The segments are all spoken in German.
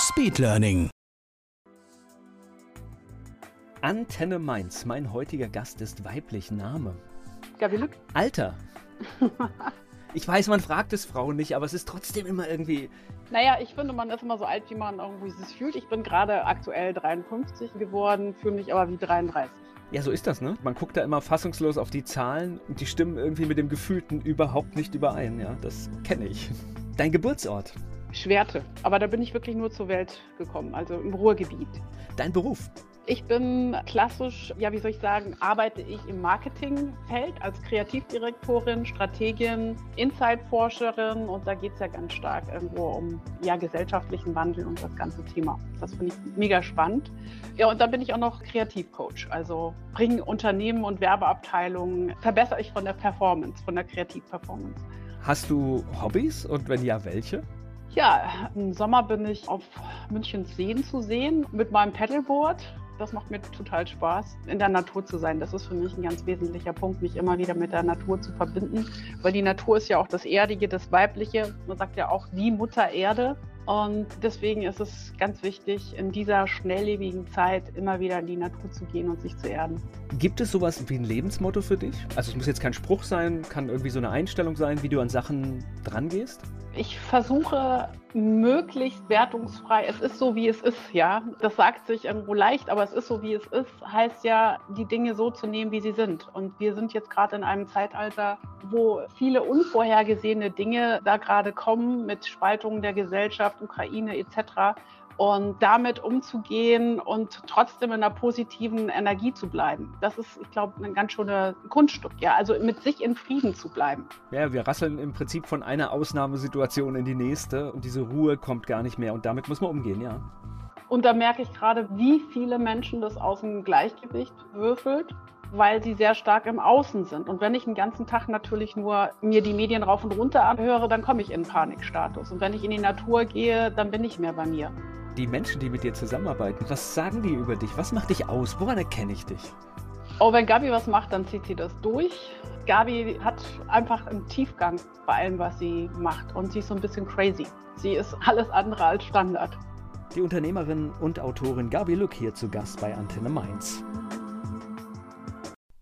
Speedlearning. Antenne Mainz. Mein heutiger Gast ist weiblich. Name. Gabi Lück. Alter. Ich weiß, man fragt es Frauen nicht, aber es ist trotzdem immer irgendwie. Naja, ich finde, man ist immer so alt, wie man irgendwie sich fühlt. Ich bin gerade aktuell 53 geworden, fühle mich aber wie 33. Ja, so ist das, ne? Man guckt da immer fassungslos auf die Zahlen und die stimmen irgendwie mit dem Gefühlten überhaupt nicht überein, ja. Das kenne ich. Dein Geburtsort. Schwerte. Aber da bin ich wirklich nur zur Welt gekommen, also im Ruhrgebiet. Dein Beruf. Ich bin klassisch, ja, wie soll ich sagen, arbeite ich im Marketingfeld als Kreativdirektorin, Strategin, Insight-Forscherin und da geht es ja ganz stark irgendwo um ja, gesellschaftlichen Wandel und das ganze Thema. Das finde ich mega spannend. Ja, und dann bin ich auch noch Kreativcoach, also bringe Unternehmen und Werbeabteilungen, verbessere ich von der Performance, von der Kreativperformance. Hast du Hobbys und wenn ja, welche? Ja, im Sommer bin ich auf Münchens Seen zu sehen mit meinem Paddleboard. Das macht mir total Spaß, in der Natur zu sein. Das ist für mich ein ganz wesentlicher Punkt, mich immer wieder mit der Natur zu verbinden. Weil die Natur ist ja auch das Erdige, das Weibliche. Man sagt ja auch die Mutter Erde. Und deswegen ist es ganz wichtig, in dieser schnelllebigen Zeit immer wieder in die Natur zu gehen und sich zu erden. Gibt es sowas wie ein Lebensmotto für dich? Also es muss jetzt kein Spruch sein, kann irgendwie so eine Einstellung sein, wie du an Sachen drangehst? Ich versuche möglichst wertungsfrei. Es ist so, wie es ist, ja. Das sagt sich irgendwo leicht, aber es ist so, wie es ist, heißt ja, die Dinge so zu nehmen, wie sie sind. Und wir sind jetzt gerade in einem Zeitalter, wo viele unvorhergesehene Dinge da gerade kommen mit Spaltungen der Gesellschaft, Ukraine etc und damit umzugehen und trotzdem in einer positiven Energie zu bleiben. Das ist, ich glaube, ein ganz schönes Kunststück, ja. Also mit sich in Frieden zu bleiben. Ja, wir rasseln im Prinzip von einer Ausnahmesituation in die nächste und diese Ruhe kommt gar nicht mehr und damit muss man umgehen, ja. Und da merke ich gerade, wie viele Menschen das aus dem Gleichgewicht würfelt weil sie sehr stark im Außen sind. Und wenn ich den ganzen Tag natürlich nur mir die Medien rauf und runter anhöre, dann komme ich in Panikstatus. Und wenn ich in die Natur gehe, dann bin ich mehr bei mir die Menschen, die mit dir zusammenarbeiten, was sagen die über dich? Was macht dich aus? Woran erkenne ich dich? Oh, wenn Gabi was macht, dann zieht sie das durch. Gabi hat einfach einen Tiefgang bei allem, was sie macht. Und sie ist so ein bisschen crazy. Sie ist alles andere als Standard. Die Unternehmerin und Autorin Gabi Lück hier zu Gast bei Antenne Mainz.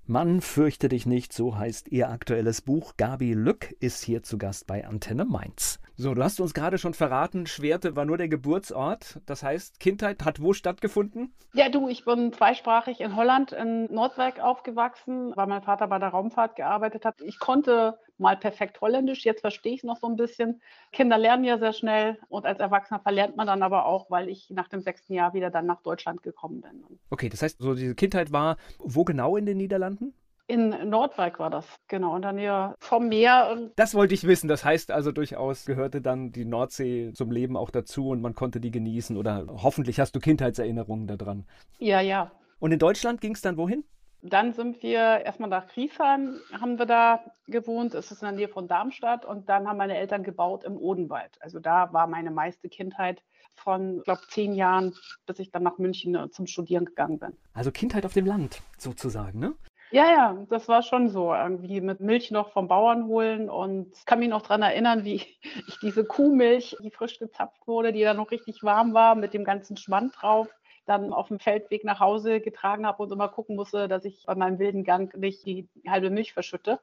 Mann, fürchte dich nicht, so heißt ihr aktuelles Buch. Gabi Lück ist hier zu Gast bei Antenne Mainz. So, du hast uns gerade schon verraten, Schwerte war nur der Geburtsort. Das heißt, Kindheit hat wo stattgefunden? Ja, du, ich bin zweisprachig in Holland, in Nordwijk aufgewachsen, weil mein Vater bei der Raumfahrt gearbeitet hat. Ich konnte mal perfekt Holländisch, jetzt verstehe ich es noch so ein bisschen. Kinder lernen ja sehr schnell und als Erwachsener verlernt man dann aber auch, weil ich nach dem sechsten Jahr wieder dann nach Deutschland gekommen bin. Okay, das heißt, so diese Kindheit war wo genau in den Niederlanden? In Nordwijk war das, genau, in der Nähe vom Meer. Das wollte ich wissen. Das heißt also durchaus gehörte dann die Nordsee zum Leben auch dazu und man konnte die genießen oder hoffentlich hast du Kindheitserinnerungen daran. Ja, ja. Und in Deutschland ging es dann wohin? Dann sind wir erstmal nach Griesheim, haben wir da gewohnt. Es ist in der Nähe von Darmstadt. Und dann haben meine Eltern gebaut im Odenwald. Also da war meine meiste Kindheit von, ich glaube, zehn Jahren, bis ich dann nach München äh, zum Studieren gegangen bin. Also Kindheit auf dem Land sozusagen, ne? Ja, ja, das war schon so. Irgendwie mit Milch noch vom Bauern holen und kann mich noch daran erinnern, wie ich diese Kuhmilch, die frisch gezapft wurde, die dann noch richtig warm war, mit dem ganzen Schwand drauf, dann auf dem Feldweg nach Hause getragen habe und immer gucken musste, dass ich bei meinem wilden Gang nicht die halbe Milch verschütte,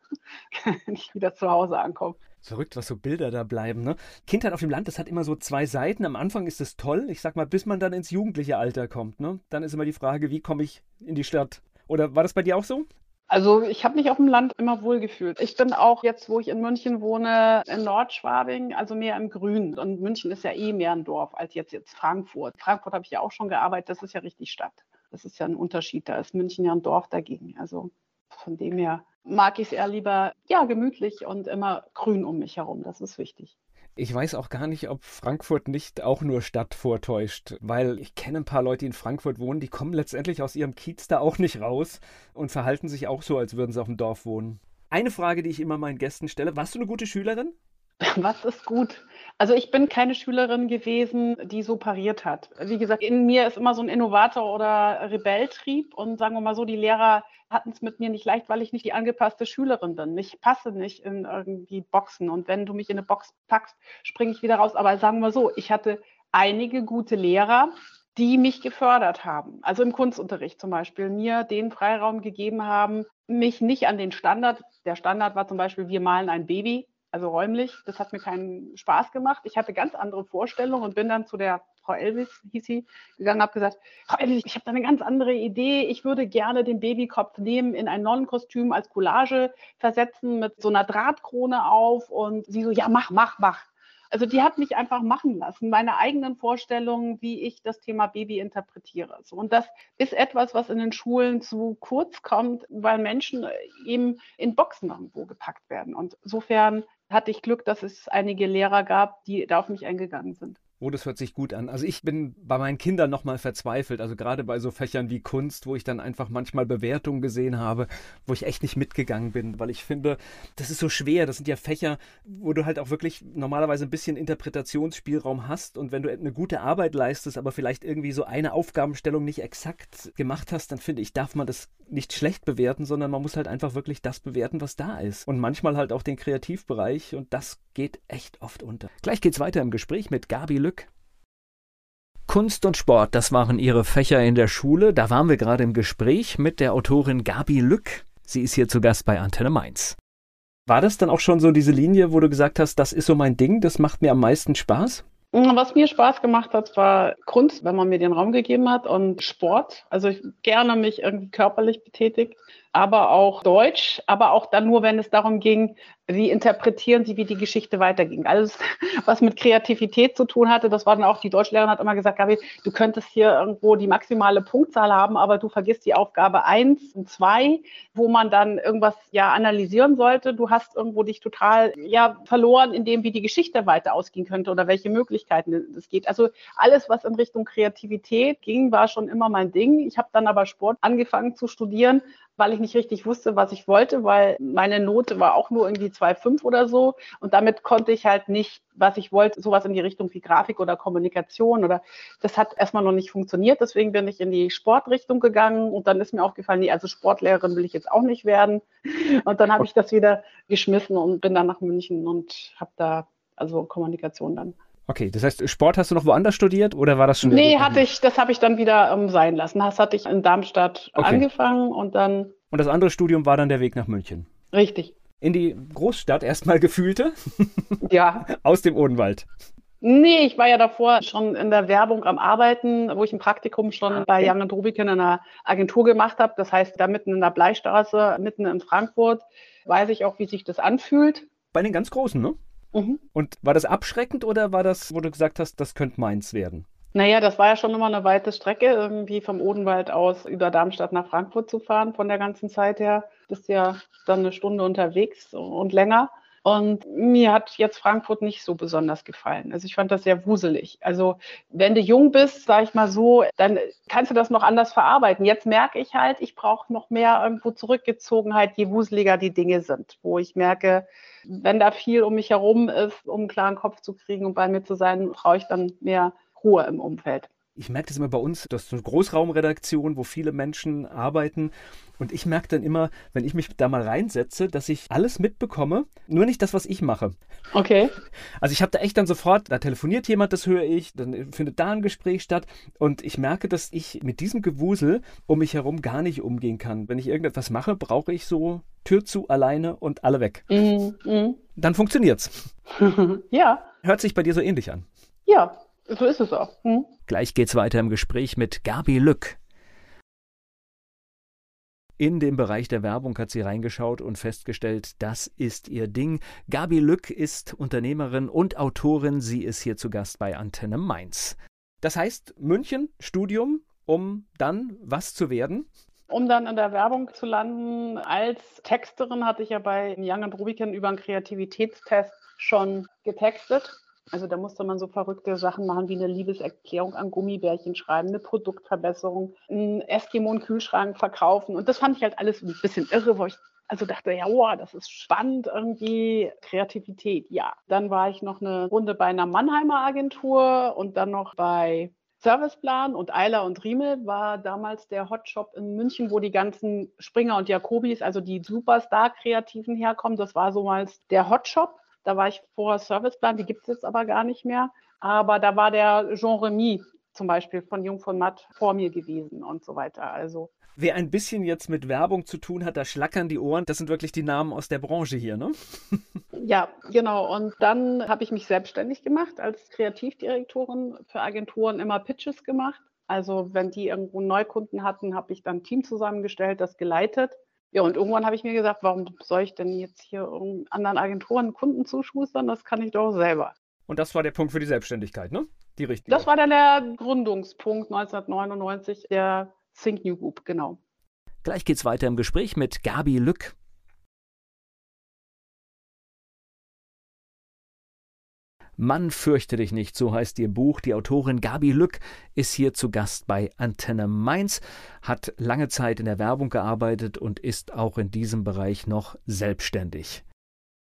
wenn ich wieder zu Hause ankomme. Verrückt, was so Bilder da bleiben, ne? Kindheit auf dem Land, das hat immer so zwei Seiten. Am Anfang ist es toll, ich sag mal, bis man dann ins jugendliche Alter kommt, ne? Dann ist immer die Frage, wie komme ich in die Stadt? Oder war das bei dir auch so? Also ich habe mich auf dem Land immer wohl gefühlt. Ich bin auch jetzt, wo ich in München wohne, in Nordschwabing, also mehr im Grün. Und München ist ja eh mehr ein Dorf als jetzt, jetzt Frankfurt. Frankfurt habe ich ja auch schon gearbeitet, das ist ja richtig Stadt. Das ist ja ein Unterschied. Da ist München ja ein Dorf dagegen. Also von dem her mag ich es eher lieber, ja, gemütlich und immer grün um mich herum. Das ist wichtig. Ich weiß auch gar nicht, ob Frankfurt nicht auch nur Stadt vortäuscht, weil ich kenne ein paar Leute, die in Frankfurt wohnen, die kommen letztendlich aus ihrem Kiez da auch nicht raus und verhalten sich auch so, als würden sie auf dem Dorf wohnen. Eine Frage, die ich immer meinen Gästen stelle, warst du eine gute Schülerin? Was ist gut? Also ich bin keine Schülerin gewesen, die so pariert hat. Wie gesagt, in mir ist immer so ein Innovator oder Rebelltrieb und sagen wir mal so, die Lehrer hatten es mit mir nicht leicht, weil ich nicht die angepasste Schülerin bin. Ich passe nicht in irgendwie Boxen und wenn du mich in eine Box packst, springe ich wieder raus. Aber sagen wir so, ich hatte einige gute Lehrer, die mich gefördert haben. Also im Kunstunterricht zum Beispiel, mir den Freiraum gegeben haben, mich nicht an den Standard, der Standard war zum Beispiel, wir malen ein Baby, also räumlich. Das hat mir keinen Spaß gemacht. Ich hatte ganz andere Vorstellungen und bin dann zu der Frau Elvis, hieß sie, gegangen, habe gesagt, Frau Elvis, ich habe da eine ganz andere Idee. Ich würde gerne den Babykopf nehmen, in ein Nonnenkostüm als Collage versetzen mit so einer Drahtkrone auf. Und sie so, ja, mach, mach, mach. Also die hat mich einfach machen lassen, meine eigenen Vorstellungen, wie ich das Thema Baby interpretiere. Und das ist etwas, was in den Schulen zu kurz kommt, weil Menschen eben in Boxen irgendwo gepackt werden. Und insofern hatte ich Glück, dass es einige Lehrer gab, die da auf mich eingegangen sind. Oh, das hört sich gut an. Also ich bin bei meinen Kindern nochmal verzweifelt. Also gerade bei so Fächern wie Kunst, wo ich dann einfach manchmal Bewertungen gesehen habe, wo ich echt nicht mitgegangen bin, weil ich finde, das ist so schwer. Das sind ja Fächer, wo du halt auch wirklich normalerweise ein bisschen Interpretationsspielraum hast. Und wenn du eine gute Arbeit leistest, aber vielleicht irgendwie so eine Aufgabenstellung nicht exakt gemacht hast, dann finde ich, darf man das nicht schlecht bewerten, sondern man muss halt einfach wirklich das bewerten, was da ist. Und manchmal halt auch den Kreativbereich. Und das geht echt oft unter. Gleich geht's weiter im Gespräch mit Gabi Lück. Kunst und Sport, das waren ihre Fächer in der Schule. Da waren wir gerade im Gespräch mit der Autorin Gabi Lück. Sie ist hier zu Gast bei Antenne Mainz. War das dann auch schon so diese Linie, wo du gesagt hast, das ist so mein Ding, das macht mir am meisten Spaß? Was mir Spaß gemacht hat, war Kunst, wenn man mir den Raum gegeben hat und Sport. Also ich gerne mich irgendwie körperlich betätigt, aber auch Deutsch, aber auch dann nur, wenn es darum ging, wie interpretieren Sie, wie die Geschichte weiterging. Alles, was mit Kreativität zu tun hatte, das war dann auch, die Deutschlehrerin hat immer gesagt, Gabi, du könntest hier irgendwo die maximale Punktzahl haben, aber du vergisst die Aufgabe eins und zwei, wo man dann irgendwas ja analysieren sollte. Du hast irgendwo dich total ja verloren in dem, wie die Geschichte weiter ausgehen könnte oder welche Möglichkeiten es geht. Also alles, was in Richtung Kreativität ging, war schon immer mein Ding. Ich habe dann aber Sport angefangen zu studieren weil ich nicht richtig wusste, was ich wollte, weil meine Note war auch nur irgendwie 2,5 oder so. Und damit konnte ich halt nicht, was ich wollte, sowas in die Richtung wie Grafik oder Kommunikation oder das hat erstmal noch nicht funktioniert. Deswegen bin ich in die Sportrichtung gegangen und dann ist mir aufgefallen, nee, also Sportlehrerin will ich jetzt auch nicht werden. Und dann habe ich das wieder geschmissen und bin dann nach München und habe da also Kommunikation dann Okay, das heißt, Sport hast du noch woanders studiert oder war das schon? Nee, hatte ich, das habe ich dann wieder ähm, sein lassen. Das hatte ich in Darmstadt okay. angefangen und dann. Und das andere Studium war dann der Weg nach München. Richtig. In die Großstadt erstmal gefühlte? Ja. Aus dem Odenwald. Nee, ich war ja davor schon in der Werbung am Arbeiten, wo ich ein Praktikum schon ah, bei Young Rubicon in einer Agentur gemacht habe. Das heißt, da mitten in der Bleistraße, mitten in Frankfurt, weiß ich auch, wie sich das anfühlt. Bei den ganz Großen, ne? Mhm. Und war das abschreckend oder war das, wo du gesagt hast, das könnte meins werden? Naja, das war ja schon immer eine weite Strecke, irgendwie vom Odenwald aus über Darmstadt nach Frankfurt zu fahren, von der ganzen Zeit her. Bist ja dann eine Stunde unterwegs und länger. Und mir hat jetzt Frankfurt nicht so besonders gefallen. Also ich fand das sehr wuselig. Also wenn du jung bist, sag ich mal so, dann kannst du das noch anders verarbeiten. Jetzt merke ich halt, ich brauche noch mehr irgendwo Zurückgezogenheit, je wuseliger die Dinge sind, wo ich merke, wenn da viel um mich herum ist, um einen klaren Kopf zu kriegen und bei mir zu sein, brauche ich dann mehr Ruhe im Umfeld ich merke das immer bei uns, das ist eine Großraumredaktion, wo viele Menschen arbeiten. Und ich merke dann immer, wenn ich mich da mal reinsetze, dass ich alles mitbekomme, nur nicht das, was ich mache. Okay. Also ich habe da echt dann sofort, da telefoniert jemand, das höre ich, dann findet da ein Gespräch statt. Und ich merke, dass ich mit diesem Gewusel um mich herum gar nicht umgehen kann. Wenn ich irgendetwas mache, brauche ich so Tür zu, alleine und alle weg. Mm, mm. Dann funktioniert's. ja. Hört sich bei dir so ähnlich an. Ja, so ist es auch. Hm? Gleich geht's weiter im Gespräch mit Gabi Lück. In dem Bereich der Werbung hat sie reingeschaut und festgestellt, das ist ihr Ding. Gabi Lück ist Unternehmerin und Autorin. Sie ist hier zu Gast bei Antenne Mainz. Das heißt, München, Studium, um dann was zu werden? Um dann in der Werbung zu landen. Als Texterin hatte ich ja bei Young Rubicon über einen Kreativitätstest schon getextet Also da musste man so verrückte Sachen machen wie eine Liebeserklärung an Gummibärchen schreiben, eine Produktverbesserung, einen Eskimo-Kühlschrank verkaufen. Und das fand ich halt alles ein bisschen irre, wo ich also dachte, ja, wow, das ist spannend, irgendwie Kreativität, ja. Dann war ich noch eine Runde bei einer Mannheimer Agentur und dann noch bei Serviceplan und Eiler und Riemel war damals der Hotshop in München, wo die ganzen Springer und Jakobis, also die Superstar-Kreativen herkommen. Das war so mal der Hotshop. Da war ich vor Serviceplan, die gibt es jetzt aber gar nicht mehr. Aber da war der Jean Remy zum Beispiel von Jung von Matt vor mir gewesen und so weiter. Also Wer ein bisschen jetzt mit Werbung zu tun hat, da schlackern die Ohren. Das sind wirklich die Namen aus der Branche hier, ne? Ja, genau. Und dann habe ich mich selbstständig gemacht als Kreativdirektorin für Agenturen immer Pitches gemacht. Also wenn die irgendwo Neukunden hatten, habe ich dann ein Team zusammengestellt, das geleitet. Ja, und irgendwann habe ich mir gesagt, warum soll ich denn jetzt hier anderen Agenturen Kunden zuschustern? Das kann ich doch selber. Und das war der Punkt für die Selbstständigkeit, ne? Die richtige. Das war dann der Gründungspunkt 1999 der Think New Group, genau. Gleich geht's weiter im Gespräch mit Gabi Lück. Mann, fürchte dich nicht, so heißt ihr Buch. Die Autorin Gabi Lück ist hier zu Gast bei Antenne Mainz, hat lange Zeit in der Werbung gearbeitet und ist auch in diesem Bereich noch selbstständig.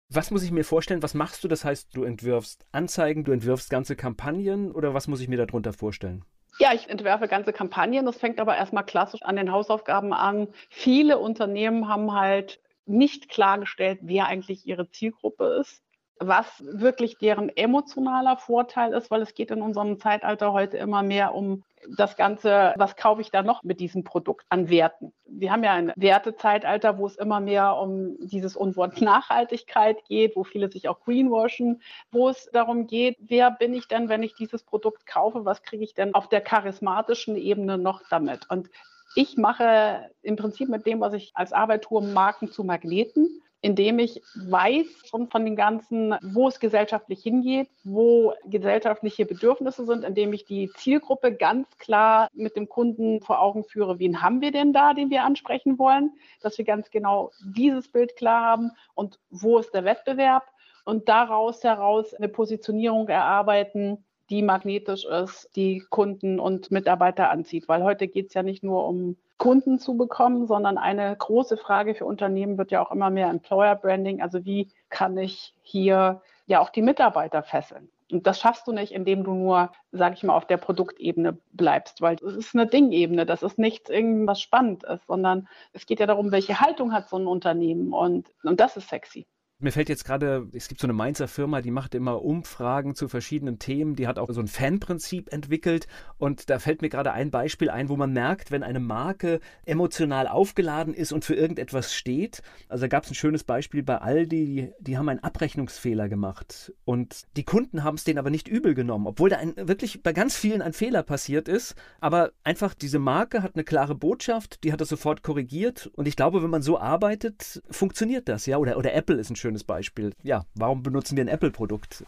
Was muss ich mir vorstellen? Was machst du? Das heißt, du entwirfst Anzeigen, du entwirfst ganze Kampagnen oder was muss ich mir darunter vorstellen? Ja, ich entwerfe ganze Kampagnen. Das fängt aber erstmal klassisch an den Hausaufgaben an. Viele Unternehmen haben halt nicht klargestellt, wer eigentlich ihre Zielgruppe ist was wirklich deren emotionaler Vorteil ist, weil es geht in unserem Zeitalter heute immer mehr um das Ganze, was kaufe ich da noch mit diesem Produkt an Werten? Wir haben ja ein Wertezeitalter, wo es immer mehr um dieses Unwort Nachhaltigkeit geht, wo viele sich auch greenwashen, wo es darum geht, wer bin ich denn, wenn ich dieses Produkt kaufe, was kriege ich denn auf der charismatischen Ebene noch damit? Und ich mache im Prinzip mit dem, was ich als Arbeit tue, Marken zu Magneten indem ich weiß schon von den ganzen, wo es gesellschaftlich hingeht, wo gesellschaftliche Bedürfnisse sind, indem ich die Zielgruppe ganz klar mit dem Kunden vor Augen führe, wen haben wir denn da, den wir ansprechen wollen, dass wir ganz genau dieses Bild klar haben und wo ist der Wettbewerb und daraus heraus eine Positionierung erarbeiten, die magnetisch ist, die Kunden und Mitarbeiter anzieht. Weil heute geht es ja nicht nur um Kunden zu bekommen, sondern eine große Frage für Unternehmen wird ja auch immer mehr Employer Branding. Also wie kann ich hier ja auch die Mitarbeiter fesseln? Und das schaffst du nicht, indem du nur, sage ich mal, auf der Produktebene bleibst, weil es ist eine Dingebene, das ist nichts irgendwas spannend ist, sondern es geht ja darum, welche Haltung hat so ein Unternehmen und, und das ist sexy. Mir fällt jetzt gerade, es gibt so eine Mainzer Firma, die macht immer Umfragen zu verschiedenen Themen. Die hat auch so ein Fanprinzip entwickelt. Und da fällt mir gerade ein Beispiel ein, wo man merkt, wenn eine Marke emotional aufgeladen ist und für irgendetwas steht. Also da gab es ein schönes Beispiel bei Aldi, die, haben einen Abrechnungsfehler gemacht. Und die Kunden haben es denen aber nicht übel genommen, obwohl da ein, wirklich bei ganz vielen ein Fehler passiert ist. Aber einfach diese Marke hat eine klare Botschaft, die hat das sofort korrigiert. Und ich glaube, wenn man so arbeitet, funktioniert das, ja. Oder, oder Apple ist ein schönes schönes Beispiel. Ja, warum benutzen wir ein Apple-Produkt?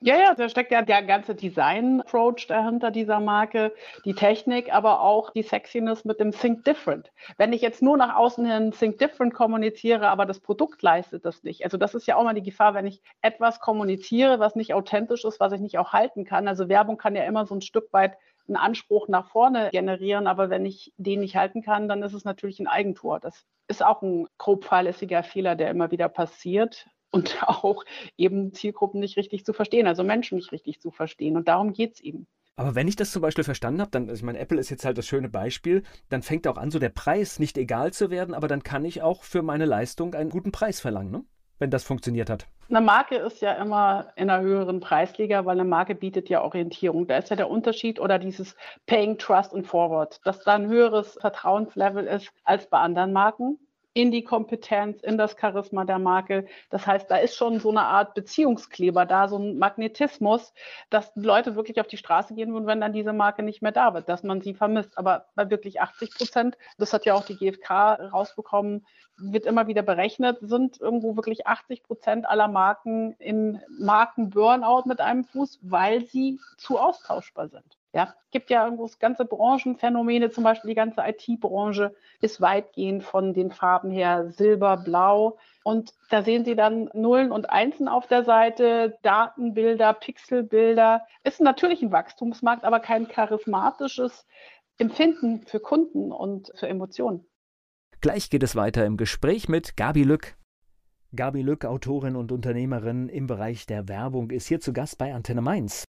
Ja, ja, da steckt ja der ganze Design-Approach dahinter dieser Marke, die Technik, aber auch die Sexiness mit dem Think Different. Wenn ich jetzt nur nach außen hin Think Different kommuniziere, aber das Produkt leistet das nicht. Also das ist ja auch mal die Gefahr, wenn ich etwas kommuniziere, was nicht authentisch ist, was ich nicht auch halten kann. Also Werbung kann ja immer so ein Stück weit einen Anspruch nach vorne generieren, aber wenn ich den nicht halten kann, dann ist es natürlich ein Eigentor. Das ist auch ein grob fahrlässiger Fehler, der immer wieder passiert und auch eben Zielgruppen nicht richtig zu verstehen, also Menschen nicht richtig zu verstehen. Und darum geht es eben. Aber wenn ich das zum Beispiel verstanden habe, dann, also ich meine, Apple ist jetzt halt das schöne Beispiel, dann fängt auch an, so der Preis nicht egal zu werden, aber dann kann ich auch für meine Leistung einen guten Preis verlangen, ne? wenn das funktioniert hat. Eine Marke ist ja immer in einer höheren Preisliga, weil eine Marke bietet ja Orientierung. Da ist ja der Unterschied oder dieses Paying Trust and Forward, dass da ein höheres Vertrauenslevel ist als bei anderen Marken in die Kompetenz, in das Charisma der Marke. Das heißt, da ist schon so eine Art Beziehungskleber da, so ein Magnetismus, dass Leute wirklich auf die Straße gehen würden, wenn dann diese Marke nicht mehr da wird, dass man sie vermisst. Aber bei wirklich 80 Prozent, das hat ja auch die GfK rausbekommen, wird immer wieder berechnet, sind irgendwo wirklich 80 Prozent aller Marken im Marken-Burnout mit einem Fuß, weil sie zu austauschbar sind. Ja, es gibt ja irgendwo ganze Branchenphänomene, zum Beispiel die ganze IT-Branche ist weitgehend von den Farben her Silber, Blau. Und da sehen Sie dann Nullen und Einsen auf der Seite, Datenbilder, Pixelbilder. Ist natürlich ein Wachstumsmarkt, aber kein charismatisches Empfinden für Kunden und für Emotionen. Gleich geht es weiter im Gespräch mit Gabi Lück. Gabi Lück, Autorin und Unternehmerin im Bereich der Werbung, ist hier zu Gast bei Antenne Mainz.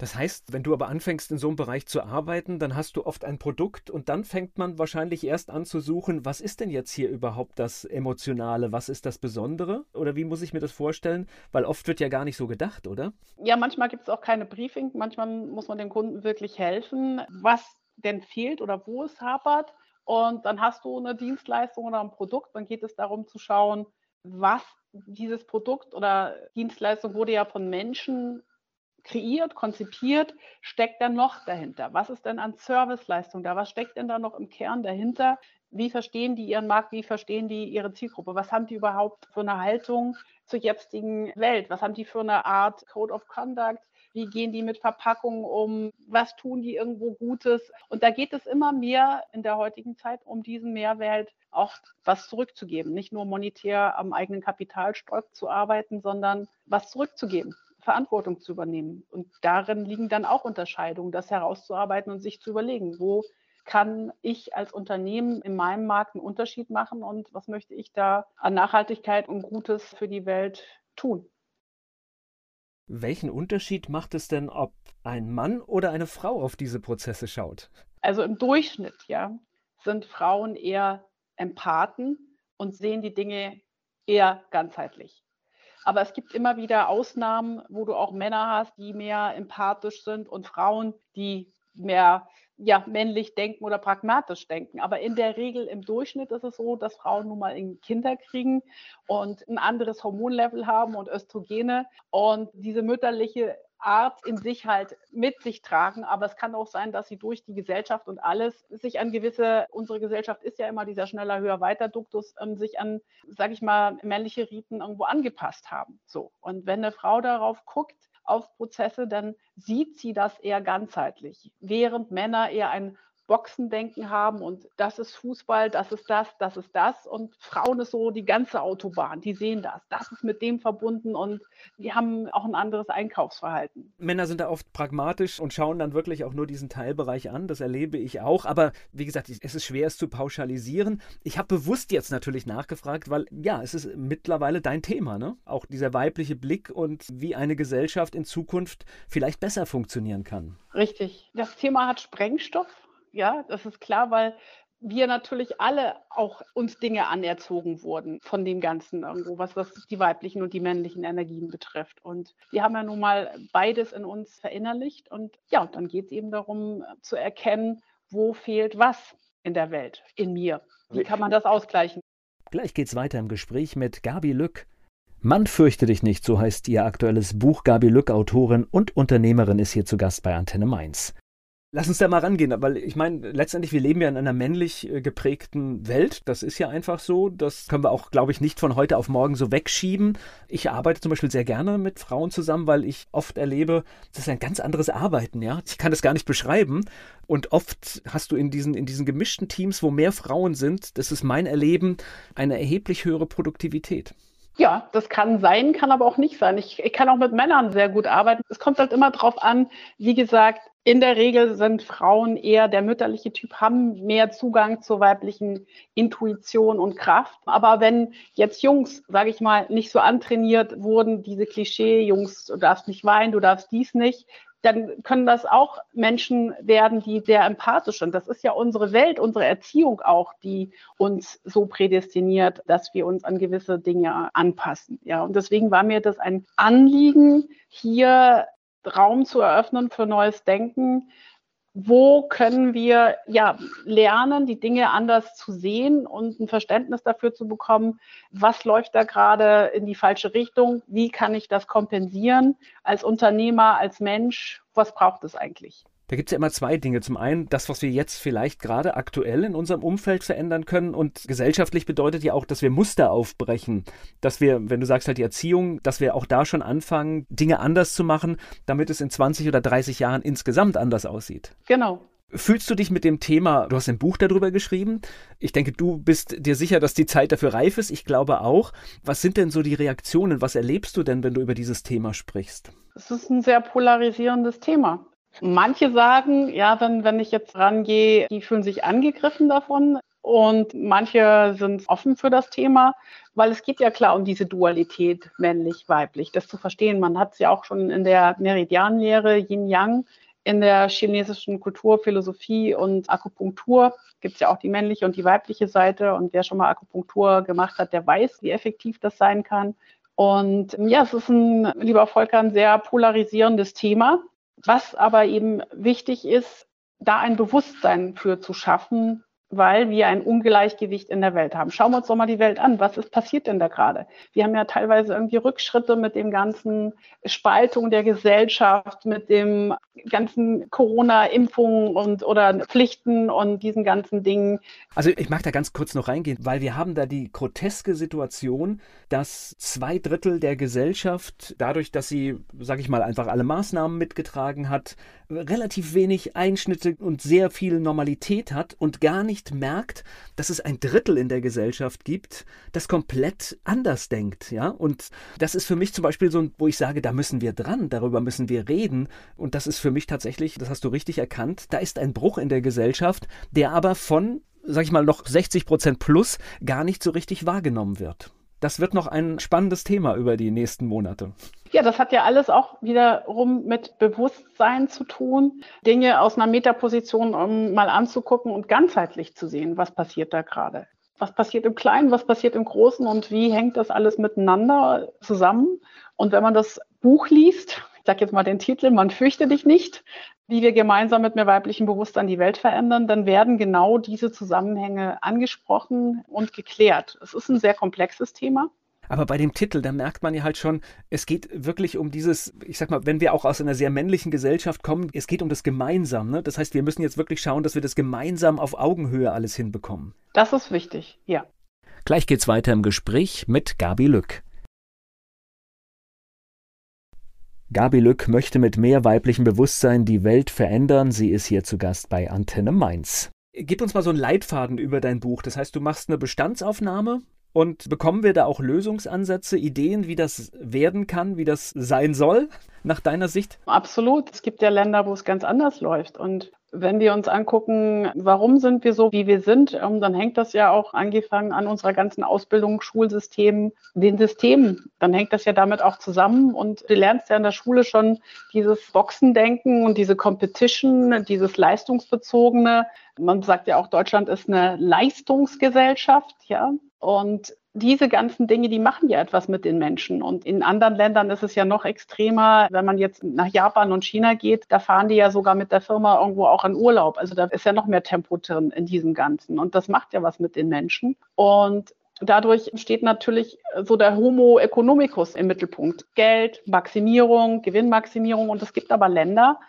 Das heißt, wenn du aber anfängst, in so einem Bereich zu arbeiten, dann hast du oft ein Produkt und dann fängt man wahrscheinlich erst an zu suchen, was ist denn jetzt hier überhaupt das Emotionale, was ist das Besondere? Oder wie muss ich mir das vorstellen? Weil oft wird ja gar nicht so gedacht, oder? Ja, manchmal gibt es auch keine Briefing, manchmal muss man dem Kunden wirklich helfen, was denn fehlt oder wo es hapert. Und dann hast du eine Dienstleistung oder ein Produkt, dann geht es darum zu schauen, was dieses Produkt oder Dienstleistung wurde ja von Menschen kreiert, konzipiert, steckt dann noch dahinter? Was ist denn an Serviceleistung da? Was steckt denn da noch im Kern dahinter? Wie verstehen die ihren Markt? Wie verstehen die ihre Zielgruppe? Was haben die überhaupt für eine Haltung zur jetzigen Welt? Was haben die für eine Art Code of Conduct? Wie gehen die mit Verpackungen um? Was tun die irgendwo Gutes? Und da geht es immer mehr in der heutigen Zeit um diesen Mehrwert auch was zurückzugeben. Nicht nur monetär am eigenen Kapitalstock zu arbeiten, sondern was zurückzugeben. Verantwortung zu übernehmen. Und darin liegen dann auch Unterscheidungen, das herauszuarbeiten und sich zu überlegen, wo kann ich als Unternehmen in meinem Markt einen Unterschied machen und was möchte ich da an Nachhaltigkeit und Gutes für die Welt tun. Welchen Unterschied macht es denn, ob ein Mann oder eine Frau auf diese Prozesse schaut? Also im Durchschnitt, ja, sind Frauen eher Empathen und sehen die Dinge eher ganzheitlich. Aber es gibt immer wieder Ausnahmen, wo du auch Männer hast, die mehr empathisch sind und Frauen, die mehr ja, männlich denken oder pragmatisch denken. Aber in der Regel im Durchschnitt ist es so, dass Frauen nun mal Kinder kriegen und ein anderes Hormonlevel haben und Östrogene und diese mütterliche Art in sich halt mit sich tragen. Aber es kann auch sein, dass sie durch die Gesellschaft und alles sich an gewisse, unsere Gesellschaft ist ja immer dieser schneller, höher, weiter Duktus, ähm, sich an, sage ich mal, männliche Riten irgendwo angepasst haben. So. Und wenn eine Frau darauf guckt, auf Prozesse, dann sieht sie das eher ganzheitlich, während Männer eher ein Boxendenken haben und das ist Fußball, das ist das, das ist das und Frauen ist so die ganze Autobahn, die sehen das, das ist mit dem verbunden und die haben auch ein anderes Einkaufsverhalten. Männer sind da oft pragmatisch und schauen dann wirklich auch nur diesen Teilbereich an, das erlebe ich auch, aber wie gesagt, es ist schwer es zu pauschalisieren. Ich habe bewusst jetzt natürlich nachgefragt, weil ja, es ist mittlerweile dein Thema, ne? Auch dieser weibliche Blick und wie eine Gesellschaft in Zukunft vielleicht besser funktionieren kann. Richtig. Das Thema hat Sprengstoff ja, das ist klar, weil wir natürlich alle auch uns Dinge anerzogen wurden von dem Ganzen irgendwo, was das die weiblichen und die männlichen Energien betrifft. Und wir haben ja nun mal beides in uns verinnerlicht. Und ja, dann geht es eben darum zu erkennen, wo fehlt was in der Welt, in mir. Wie kann man das ausgleichen? Gleich geht's weiter im Gespräch mit Gabi Lück. Mann fürchte dich nicht, so heißt ihr aktuelles Buch. Gabi Lück, Autorin und Unternehmerin, ist hier zu Gast bei Antenne Mainz. Lass uns da mal rangehen, weil ich meine, letztendlich, wir leben ja in einer männlich äh, geprägten Welt. Das ist ja einfach so. Das können wir auch, glaube ich, nicht von heute auf morgen so wegschieben. Ich arbeite zum Beispiel sehr gerne mit Frauen zusammen, weil ich oft erlebe, das ist ein ganz anderes Arbeiten, ja. Ich kann das gar nicht beschreiben. Und oft hast du in diesen, in diesen gemischten Teams, wo mehr Frauen sind, das ist mein Erleben, eine erheblich höhere Produktivität. Ja, das kann sein, kann aber auch nicht sein. Ich, ich kann auch mit Männern sehr gut arbeiten. Es kommt halt immer darauf an, wie gesagt, in der Regel sind Frauen eher der mütterliche Typ, haben mehr Zugang zur weiblichen Intuition und Kraft. Aber wenn jetzt Jungs, sage ich mal, nicht so antrainiert wurden, diese Klischee-Jungs, du darfst nicht weinen, du darfst dies nicht, dann können das auch Menschen werden, die sehr empathisch sind. Das ist ja unsere Welt, unsere Erziehung auch, die uns so prädestiniert, dass wir uns an gewisse Dinge anpassen. Ja, und deswegen war mir das ein Anliegen, hier Raum zu eröffnen für neues Denken. Wo können wir ja lernen, die Dinge anders zu sehen und ein Verständnis dafür zu bekommen, was läuft da gerade in die falsche Richtung? Wie kann ich das kompensieren als Unternehmer, als Mensch? Was braucht es eigentlich? Da gibt es ja immer zwei Dinge. Zum einen das, was wir jetzt vielleicht gerade aktuell in unserem Umfeld verändern können. Und gesellschaftlich bedeutet ja auch, dass wir Muster aufbrechen. Dass wir, wenn du sagst halt die Erziehung, dass wir auch da schon anfangen, Dinge anders zu machen, damit es in 20 oder 30 Jahren insgesamt anders aussieht. Genau. Fühlst du dich mit dem Thema, du hast ein Buch darüber geschrieben. Ich denke, du bist dir sicher, dass die Zeit dafür reif ist. Ich glaube auch. Was sind denn so die Reaktionen? Was erlebst du denn, wenn du über dieses Thema sprichst? Es ist ein sehr polarisierendes Thema. Manche sagen, ja, wenn, wenn ich jetzt rangehe, die fühlen sich angegriffen davon. Und manche sind offen für das Thema, weil es geht ja klar um diese Dualität männlich-weiblich, das zu verstehen. Man hat es ja auch schon in der Meridianlehre Yin-Yang in der chinesischen Kultur, Philosophie und Akupunktur gibt es ja auch die männliche und die weibliche Seite. Und wer schon mal Akupunktur gemacht hat, der weiß, wie effektiv das sein kann. Und ja, es ist ein, lieber Volker, ein sehr polarisierendes Thema. Was aber eben wichtig ist, da ein Bewusstsein für zu schaffen, weil wir ein Ungleichgewicht in der Welt haben. Schauen wir uns doch mal die Welt an. Was ist passiert denn da gerade? Wir haben ja teilweise irgendwie Rückschritte mit dem ganzen Spaltung der Gesellschaft, mit dem ganzen Corona-Impfungen und oder Pflichten und diesen ganzen Dingen. Also ich mag da ganz kurz noch reingehen, weil wir haben da die groteske Situation, dass zwei Drittel der Gesellschaft dadurch, dass sie, sage ich mal, einfach alle Maßnahmen mitgetragen hat, relativ wenig Einschnitte und sehr viel Normalität hat und gar nicht merkt, dass es ein Drittel in der Gesellschaft gibt, das komplett anders denkt, ja. Und das ist für mich zum Beispiel so, wo ich sage, da müssen wir dran, darüber müssen wir reden. Und das ist für mich tatsächlich, das hast du richtig erkannt, da ist ein Bruch in der Gesellschaft, der aber von, sag ich mal, noch 60 Prozent plus gar nicht so richtig wahrgenommen wird. Das wird noch ein spannendes Thema über die nächsten Monate. Ja, das hat ja alles auch wiederum mit Bewusstsein zu tun, Dinge aus einer Metaposition um mal anzugucken und ganzheitlich zu sehen, was passiert da gerade. Was passiert im Kleinen, was passiert im Großen und wie hängt das alles miteinander zusammen? Und wenn man das Buch liest, ich sage jetzt mal den Titel, man fürchte dich nicht, wie wir gemeinsam mit mehr weiblichem Bewusstsein die Welt verändern, dann werden genau diese Zusammenhänge angesprochen und geklärt. Es ist ein sehr komplexes Thema. Aber bei dem Titel, da merkt man ja halt schon, es geht wirklich um dieses, ich sag mal, wenn wir auch aus einer sehr männlichen Gesellschaft kommen, es geht um das Gemeinsam. Ne? Das heißt, wir müssen jetzt wirklich schauen, dass wir das gemeinsam auf Augenhöhe alles hinbekommen. Das ist wichtig, ja. Gleich geht's weiter im Gespräch mit Gabi Lück. Gabi Lück möchte mit mehr weiblichem Bewusstsein die Welt verändern. Sie ist hier zu Gast bei Antenne Mainz. Gib uns mal so einen Leitfaden über dein Buch. Das heißt, du machst eine Bestandsaufnahme und bekommen wir da auch Lösungsansätze, Ideen, wie das werden kann, wie das sein soll, nach deiner Sicht? Absolut. Es gibt ja Länder, wo es ganz anders läuft. Und wenn wir uns angucken, warum sind wir so, wie wir sind, ähm, dann hängt das ja auch angefangen an unserer ganzen Ausbildung, Schulsystemen, den Systemen. Dann hängt das ja damit auch zusammen. Und du lernst ja in der Schule schon dieses Boxendenken und diese Competition, dieses leistungsbezogene. Man sagt ja auch, Deutschland ist eine Leistungsgesellschaft, ja. Und diese ganzen Dinge, die machen ja etwas mit den Menschen. Und in anderen Ländern ist es ja noch extremer. Wenn man jetzt nach Japan und China geht, da fahren die ja sogar mit der Firma irgendwo auch in Urlaub. Also da ist ja noch mehr Tempo drin in diesem Ganzen. Und das macht ja was mit den Menschen. Und dadurch steht natürlich so der Homo economicus im Mittelpunkt. Geld, Maximierung, Gewinnmaximierung. Und es gibt aber Länder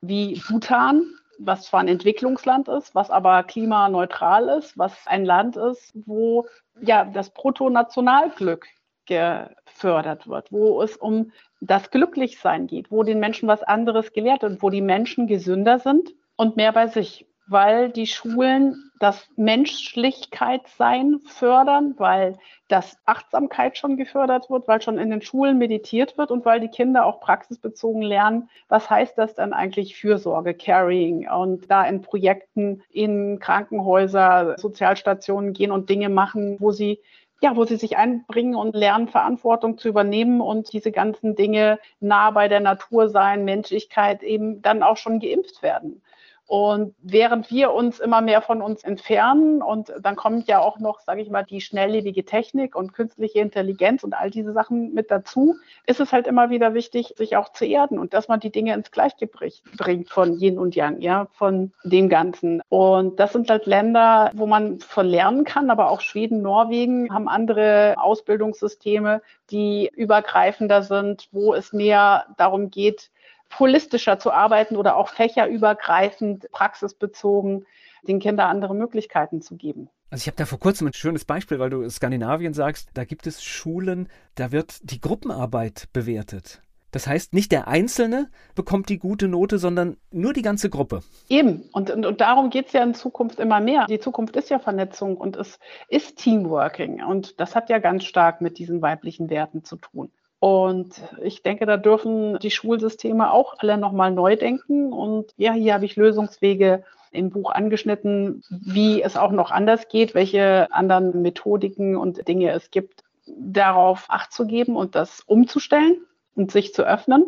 wie Bhutan, was zwar ein Entwicklungsland ist, was aber klimaneutral ist, was ein Land ist, wo ja das Bruttonationalglück gefördert wird, wo es um das Glücklichsein geht, wo den Menschen was anderes gelehrt wird, wo die Menschen gesünder sind und mehr bei sich weil die Schulen das Menschlichkeitssein fördern, weil das Achtsamkeit schon gefördert wird, weil schon in den Schulen meditiert wird und weil die Kinder auch praxisbezogen lernen, was heißt das dann eigentlich Fürsorge, Caring und da in Projekten in Krankenhäuser, Sozialstationen gehen und Dinge machen, wo sie ja, wo sie sich einbringen und lernen, Verantwortung zu übernehmen und diese ganzen Dinge nah bei der Natur sein, Menschlichkeit eben dann auch schon geimpft werden. Und während wir uns immer mehr von uns entfernen und dann kommt ja auch noch, sage ich mal, die schnelllebige Technik und künstliche Intelligenz und all diese Sachen mit dazu, ist es halt immer wieder wichtig, sich auch zu erden und dass man die Dinge ins Gleichgewicht bringt von Yin und Yang, ja, von dem Ganzen. Und das sind halt Länder, wo man von lernen kann, aber auch Schweden, Norwegen haben andere Ausbildungssysteme, die übergreifender sind, wo es mehr darum geht, holistischer zu arbeiten oder auch fächerübergreifend, praxisbezogen den Kindern andere Möglichkeiten zu geben. Also ich habe da vor kurzem ein schönes Beispiel, weil du Skandinavien sagst, da gibt es Schulen, da wird die Gruppenarbeit bewertet. Das heißt, nicht der Einzelne bekommt die gute Note, sondern nur die ganze Gruppe. Eben. Und, und, und darum geht es ja in Zukunft immer mehr. Die Zukunft ist ja Vernetzung und es ist Teamworking. Und das hat ja ganz stark mit diesen weiblichen Werten zu tun. Und ich denke, da dürfen die Schulsysteme auch alle nochmal neu denken. Und ja, hier habe ich Lösungswege im Buch angeschnitten, wie es auch noch anders geht, welche anderen Methodiken und Dinge es gibt, darauf Acht zu geben und das umzustellen und sich zu öffnen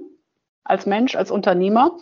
als Mensch, als Unternehmer.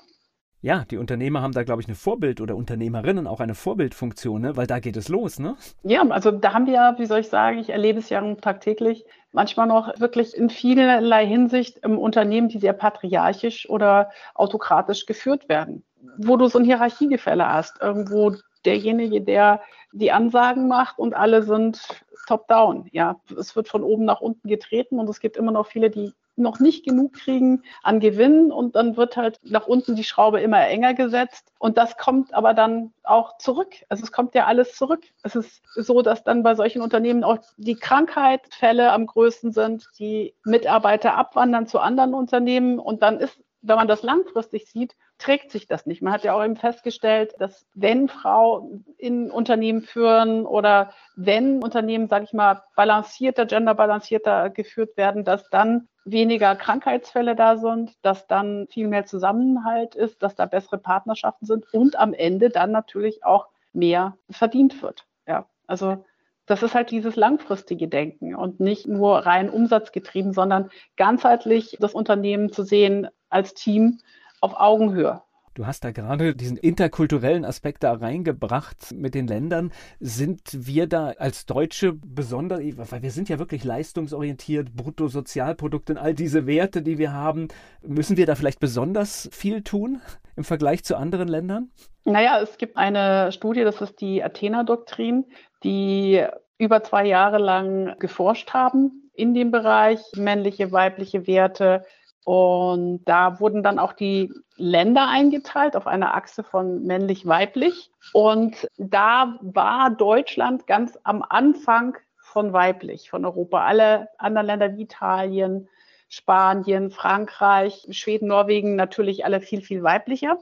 Ja, die Unternehmer haben da, glaube ich, eine Vorbild- oder Unternehmerinnen auch eine Vorbildfunktion, ne? weil da geht es los, ne? Ja, also da haben wir, wie soll ich sagen, ich erlebe es ja tagtäglich, manchmal noch wirklich in vielerlei Hinsicht im Unternehmen, die sehr patriarchisch oder autokratisch geführt werden wo du so ein Hierarchiegefälle hast. Irgendwo derjenige, der die Ansagen macht und alle sind top-down. Ja, es wird von oben nach unten getreten und es gibt immer noch viele, die noch nicht genug kriegen an Gewinnen und dann wird halt nach unten die Schraube immer enger gesetzt und das kommt aber dann auch zurück. Also es kommt ja alles zurück. Es ist so, dass dann bei solchen Unternehmen auch die Krankheitsfälle am größten sind, die Mitarbeiter abwandern zu anderen Unternehmen und dann ist wenn man das langfristig sieht, trägt sich das nicht. Man hat ja auch eben festgestellt, dass wenn Frauen in Unternehmen führen oder wenn Unternehmen, sage ich mal, balancierter, genderbalancierter geführt werden, dass dann weniger Krankheitsfälle da sind, dass dann viel mehr Zusammenhalt ist, dass da bessere Partnerschaften sind und am Ende dann natürlich auch mehr verdient wird. Ja, also das ist halt dieses langfristige Denken und nicht nur rein umsatzgetrieben, sondern ganzheitlich das Unternehmen zu sehen als Team auf Augenhöhe. Du hast da gerade diesen interkulturellen Aspekt da reingebracht mit den Ländern. Sind wir da als Deutsche besonders, weil wir sind ja wirklich leistungsorientiert, Bruttosozialprodukt und all diese Werte, die wir haben, müssen wir da vielleicht besonders viel tun im Vergleich zu anderen Ländern? Naja, es gibt eine Studie, das ist die Athena-Doktrin, die über zwei Jahre lang geforscht haben in dem Bereich männliche, weibliche Werte, und da wurden dann auch die Länder eingeteilt auf einer Achse von männlich-weiblich. Und da war Deutschland ganz am Anfang von weiblich, von Europa. Alle anderen Länder wie Italien, Spanien, Frankreich, Schweden, Norwegen natürlich alle viel, viel weiblicher.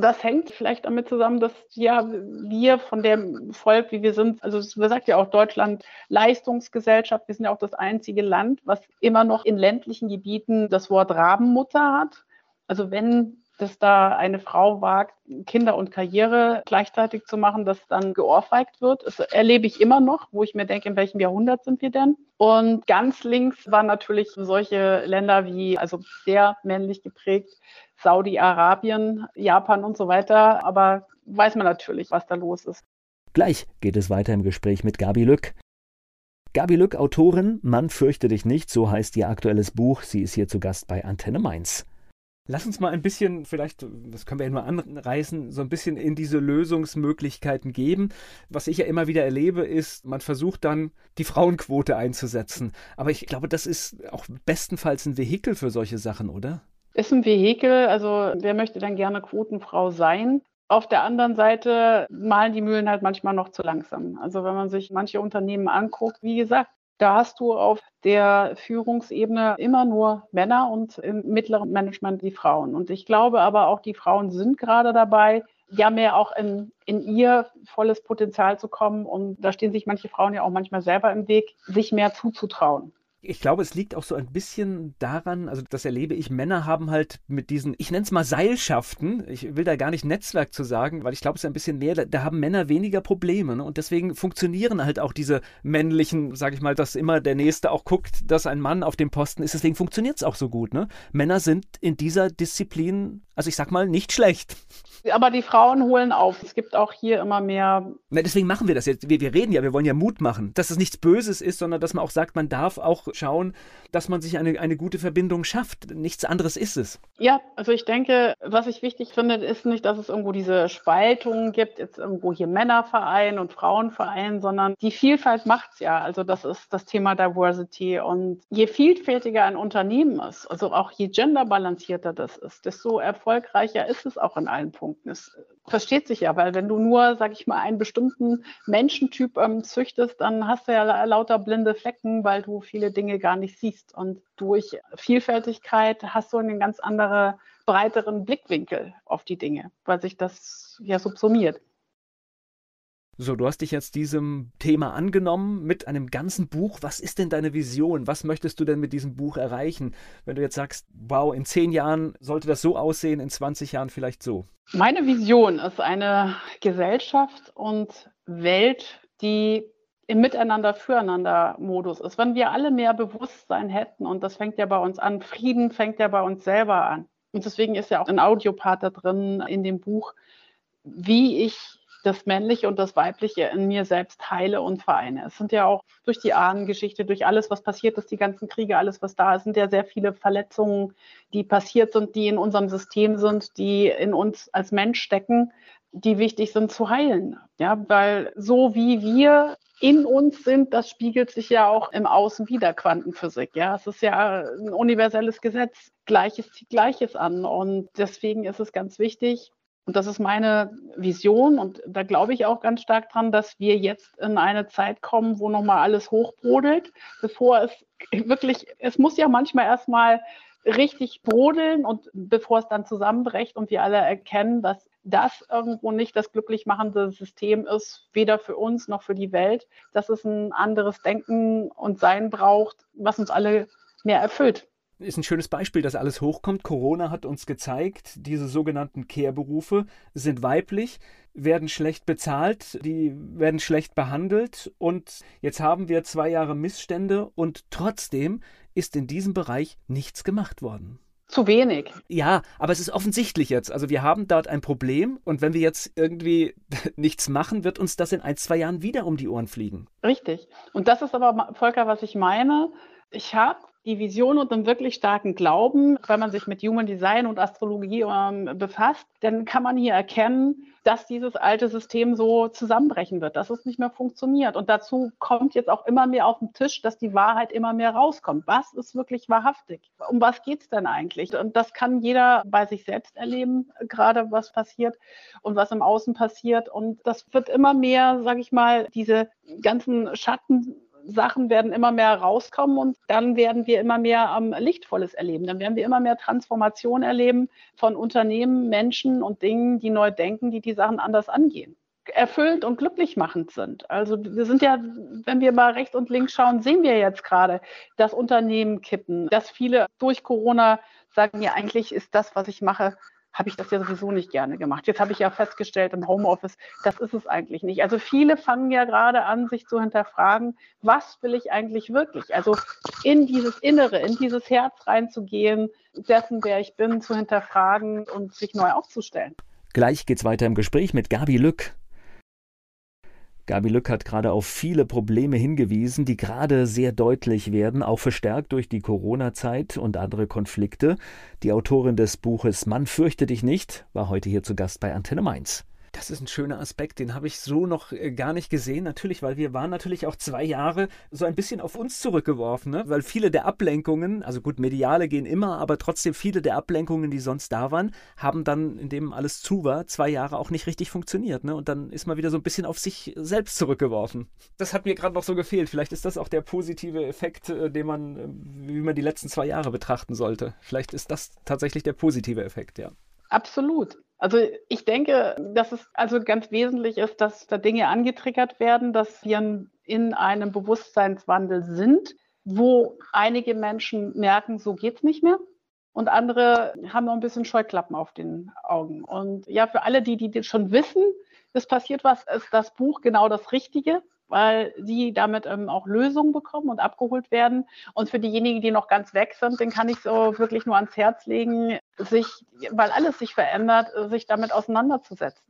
Das hängt vielleicht damit zusammen, dass ja wir von dem Volk, wie wir sind, also man sagt ja auch Deutschland Leistungsgesellschaft, wir sind ja auch das einzige Land, was immer noch in ländlichen Gebieten das Wort Rabenmutter hat. Also wenn dass da eine Frau wagt, Kinder und Karriere gleichzeitig zu machen, dass dann geohrfeigt wird. Das erlebe ich immer noch, wo ich mir denke, in welchem Jahrhundert sind wir denn? Und ganz links waren natürlich solche Länder wie, also sehr männlich geprägt, Saudi-Arabien, Japan und so weiter. Aber weiß man natürlich, was da los ist. Gleich geht es weiter im Gespräch mit Gabi Lück. Gabi Lück, Autorin, Mann fürchte dich nicht, so heißt ihr aktuelles Buch. Sie ist hier zu Gast bei Antenne Mainz. Lass uns mal ein bisschen, vielleicht, das können wir ja nur anreißen, so ein bisschen in diese Lösungsmöglichkeiten geben. Was ich ja immer wieder erlebe, ist, man versucht dann, die Frauenquote einzusetzen. Aber ich glaube, das ist auch bestenfalls ein Vehikel für solche Sachen, oder? Ist ein Vehikel, also wer möchte dann gerne Quotenfrau sein? Auf der anderen Seite malen die Mühlen halt manchmal noch zu langsam. Also wenn man sich manche Unternehmen anguckt, wie gesagt, da hast du auf der Führungsebene immer nur Männer und im mittleren Management die Frauen. Und ich glaube aber auch, die Frauen sind gerade dabei, ja mehr auch in, in ihr volles Potenzial zu kommen. Und da stehen sich manche Frauen ja auch manchmal selber im Weg, sich mehr zuzutrauen. Ich glaube, es liegt auch so ein bisschen daran, also das erlebe ich, Männer haben halt mit diesen, ich nenne es mal Seilschaften, ich will da gar nicht Netzwerk zu sagen, weil ich glaube, es ist ein bisschen mehr, da, da haben Männer weniger Probleme ne? und deswegen funktionieren halt auch diese männlichen, sage ich mal, dass immer der Nächste auch guckt, dass ein Mann auf dem Posten ist, deswegen funktioniert es auch so gut. Ne? Männer sind in dieser Disziplin Also ich sag mal, nicht schlecht. Aber die Frauen holen auf. Es gibt auch hier immer mehr. Na, deswegen machen wir das jetzt. Wir, wir reden ja, wir wollen ja Mut machen, dass es nichts Böses ist, sondern dass man auch sagt, man darf auch schauen, dass man sich eine, eine gute Verbindung schafft. Nichts anderes ist es. Ja, also ich denke, was ich wichtig finde, ist nicht, dass es irgendwo diese Spaltung gibt, jetzt irgendwo hier Männerverein und Frauenverein, sondern die Vielfalt macht es ja. Also das ist das Thema Diversity. Und je vielfältiger ein Unternehmen ist, also auch je genderbalancierter das ist, desto erfolgreicher ist es auch in allen Punkten. Es versteht sich ja, weil wenn du nur, sag ich mal, einen bestimmten Menschentyp ähm, züchtest, dann hast du ja lauter blinde Flecken, weil du viele Dinge gar nicht siehst. Und durch Vielfältigkeit hast du einen ganz anderen, breiteren Blickwinkel auf die Dinge, weil sich das ja subsumiert. So, du hast dich jetzt diesem Thema angenommen mit einem ganzen Buch. Was ist denn deine Vision? Was möchtest du denn mit diesem Buch erreichen? Wenn du jetzt sagst, wow, in zehn Jahren sollte das so aussehen, in 20 Jahren vielleicht so. Meine Vision ist eine Gesellschaft und Welt, die im Miteinander-Füreinander-Modus ist. Wenn wir alle mehr Bewusstsein hätten, und das fängt ja bei uns an, Frieden fängt ja bei uns selber an. Und deswegen ist ja auch ein Audiopart da drin in dem Buch, wie ich das Männliche und das Weibliche in mir selbst heile und vereine. Es sind ja auch durch die Ahnengeschichte, durch alles, was passiert ist, die ganzen Kriege, alles, was da ist, sind ja sehr viele Verletzungen, die passiert sind, die in unserem System sind, die in uns als Mensch stecken, die wichtig sind zu heilen. Ja, weil so wie wir in uns sind, das spiegelt sich ja auch im Außen wieder, Quantenphysik. Ja, es ist ja ein universelles Gesetz. Gleiches zieht Gleiches an. Und deswegen ist es ganz wichtig, und das ist meine Vision und da glaube ich auch ganz stark dran, dass wir jetzt in eine Zeit kommen, wo nochmal alles hochbrodelt, bevor es wirklich, es muss ja manchmal erstmal richtig brodeln und bevor es dann zusammenbricht und wir alle erkennen, dass das irgendwo nicht das glücklich machende System ist, weder für uns noch für die Welt, dass es ein anderes Denken und Sein braucht, was uns alle mehr erfüllt ist ein schönes Beispiel, dass alles hochkommt. Corona hat uns gezeigt, diese sogenannten Care-Berufe sind weiblich, werden schlecht bezahlt, die werden schlecht behandelt und jetzt haben wir zwei Jahre Missstände und trotzdem ist in diesem Bereich nichts gemacht worden. Zu wenig. Ja, aber es ist offensichtlich jetzt. Also wir haben dort ein Problem und wenn wir jetzt irgendwie nichts machen, wird uns das in ein, zwei Jahren wieder um die Ohren fliegen. Richtig. Und das ist aber, Volker, was ich meine. Ich habe die Vision und einen wirklich starken Glauben, wenn man sich mit Human Design und Astrologie ähm, befasst, dann kann man hier erkennen, dass dieses alte System so zusammenbrechen wird, dass es nicht mehr funktioniert. Und dazu kommt jetzt auch immer mehr auf den Tisch, dass die Wahrheit immer mehr rauskommt. Was ist wirklich wahrhaftig? Um was geht es denn eigentlich? Und das kann jeder bei sich selbst erleben, gerade was passiert und was im Außen passiert. Und das wird immer mehr, sage ich mal, diese ganzen Schatten Sachen werden immer mehr rauskommen und dann werden wir immer mehr ähm, Lichtvolles erleben. Dann werden wir immer mehr Transformation erleben von Unternehmen, Menschen und Dingen, die neu denken, die die Sachen anders angehen erfüllt und glücklich machend sind. Also wir sind ja, wenn wir mal rechts und links schauen, sehen wir jetzt gerade, dass Unternehmen kippen, dass viele durch Corona sagen, ja, eigentlich ist das, was ich mache, habe ich das ja sowieso nicht gerne gemacht. Jetzt habe ich ja festgestellt im Homeoffice, das ist es eigentlich nicht. Also viele fangen ja gerade an, sich zu hinterfragen, was will ich eigentlich wirklich? Also in dieses Innere, in dieses Herz reinzugehen, dessen, wer ich bin, zu hinterfragen und sich neu aufzustellen. Gleich geht's weiter im Gespräch mit Gabi Lück. Gabi Lück hat gerade auf viele Probleme hingewiesen, die gerade sehr deutlich werden, auch verstärkt durch die Corona-Zeit und andere Konflikte. Die Autorin des Buches Mann fürchte dich nicht war heute hier zu Gast bei Antenne Mainz. Das ist ein schöner Aspekt, den habe ich so noch äh, gar nicht gesehen. Natürlich, weil wir waren natürlich auch zwei Jahre so ein bisschen auf uns zurückgeworfen, ne? weil viele der Ablenkungen, also gut, mediale gehen immer, aber trotzdem viele der Ablenkungen, die sonst da waren, haben dann, indem alles zu war, zwei Jahre auch nicht richtig funktioniert. Ne? Und dann ist man wieder so ein bisschen auf sich selbst zurückgeworfen. Das hat mir gerade noch so gefehlt. Vielleicht ist das auch der positive Effekt, äh, den man, äh, wie man die letzten zwei Jahre betrachten sollte. Vielleicht ist das tatsächlich der positive Effekt, ja. Absolut. Also ich denke, dass es also ganz wesentlich ist, dass da Dinge angetriggert werden, dass wir in einem Bewusstseinswandel sind, wo einige Menschen merken, so geht's nicht mehr. Und andere haben noch ein bisschen Scheuklappen auf den Augen. Und ja, für alle, die, die schon wissen, es passiert was, ist das Buch genau das Richtige. Weil sie damit ähm, auch Lösungen bekommen und abgeholt werden. Und für diejenigen, die noch ganz weg sind, den kann ich so wirklich nur ans Herz legen, sich, weil alles sich verändert, sich damit auseinanderzusetzen.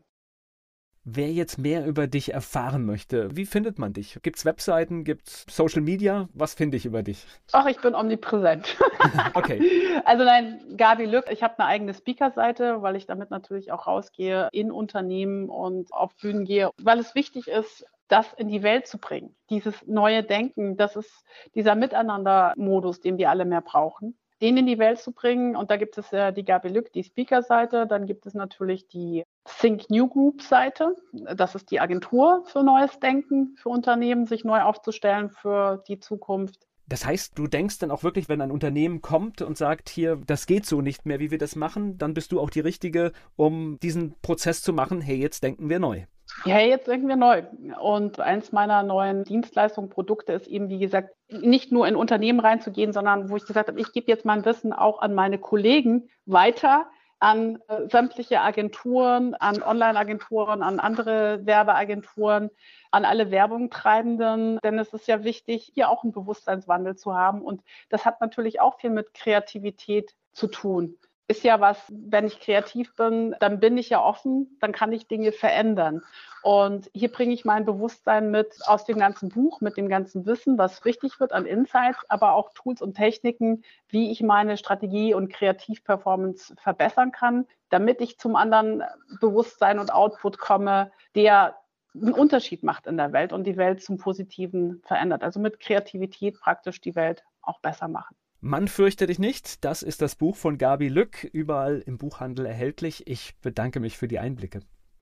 Wer jetzt mehr über dich erfahren möchte, wie findet man dich? Gibt es Webseiten, gibt es Social Media? Was finde ich über dich? Ach, ich bin omnipräsent. okay. Also nein, Gabi Lück, ich habe eine eigene Speaker-Seite, weil ich damit natürlich auch rausgehe in Unternehmen und auf Bühnen gehe, weil es wichtig ist, das in die Welt zu bringen. Dieses neue Denken, das ist dieser Miteinander-Modus, den wir alle mehr brauchen den in die Welt zu bringen. Und da gibt es ja die Gabi Lück, die Speaker-Seite. Dann gibt es natürlich die Think New Group-Seite. Das ist die Agentur für neues Denken für Unternehmen, sich neu aufzustellen für die Zukunft. Das heißt, du denkst dann auch wirklich, wenn ein Unternehmen kommt und sagt, hier, das geht so nicht mehr, wie wir das machen, dann bist du auch die Richtige, um diesen Prozess zu machen, hey, jetzt denken wir neu. Ja, jetzt denken wir neu. Und eins meiner neuen Dienstleistungen, Produkte ist eben, wie gesagt, nicht nur in Unternehmen reinzugehen, sondern wo ich gesagt habe, ich gebe jetzt mein Wissen auch an meine Kollegen weiter, an äh, sämtliche Agenturen, an Online-Agenturen, an andere Werbeagenturen, an alle Werbungtreibenden, denn es ist ja wichtig, hier auch einen Bewusstseinswandel zu haben. Und das hat natürlich auch viel mit Kreativität zu tun ist ja was, wenn ich kreativ bin, dann bin ich ja offen, dann kann ich Dinge verändern. Und hier bringe ich mein Bewusstsein mit aus dem ganzen Buch, mit dem ganzen Wissen, was wichtig wird an Insights, aber auch Tools und Techniken, wie ich meine Strategie und Kreativperformance verbessern kann, damit ich zum anderen Bewusstsein und Output komme, der einen Unterschied macht in der Welt und die Welt zum Positiven verändert. Also mit Kreativität praktisch die Welt auch besser machen. Mann fürchte dich nicht, das ist das Buch von Gabi Lück, überall im Buchhandel erhältlich. Ich bedanke mich für die Einblicke.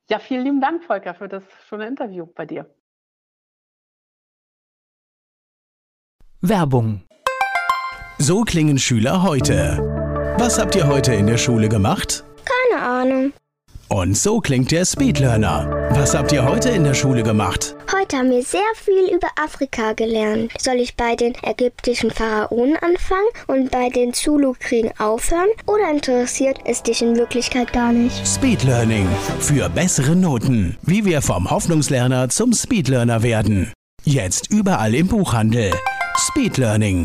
Ja, vielen lieben Dank, Volker, für das schöne Interview bei dir. Werbung. So klingen Schüler heute. Was habt ihr heute in der Schule gemacht? Keine Ahnung. Und so klingt der Speedlearner. Was habt ihr heute in der Schule gemacht? Heute haben wir sehr viel über Afrika gelernt. Soll ich bei den ägyptischen Pharaonen anfangen und bei den Zulu-Kriegen aufhören? Oder interessiert es dich in Wirklichkeit gar nicht? Speedlearning. Für bessere Noten. Wie wir vom Hoffnungslerner zum Speedlearner werden. Jetzt überall im Buchhandel. Speedlearning.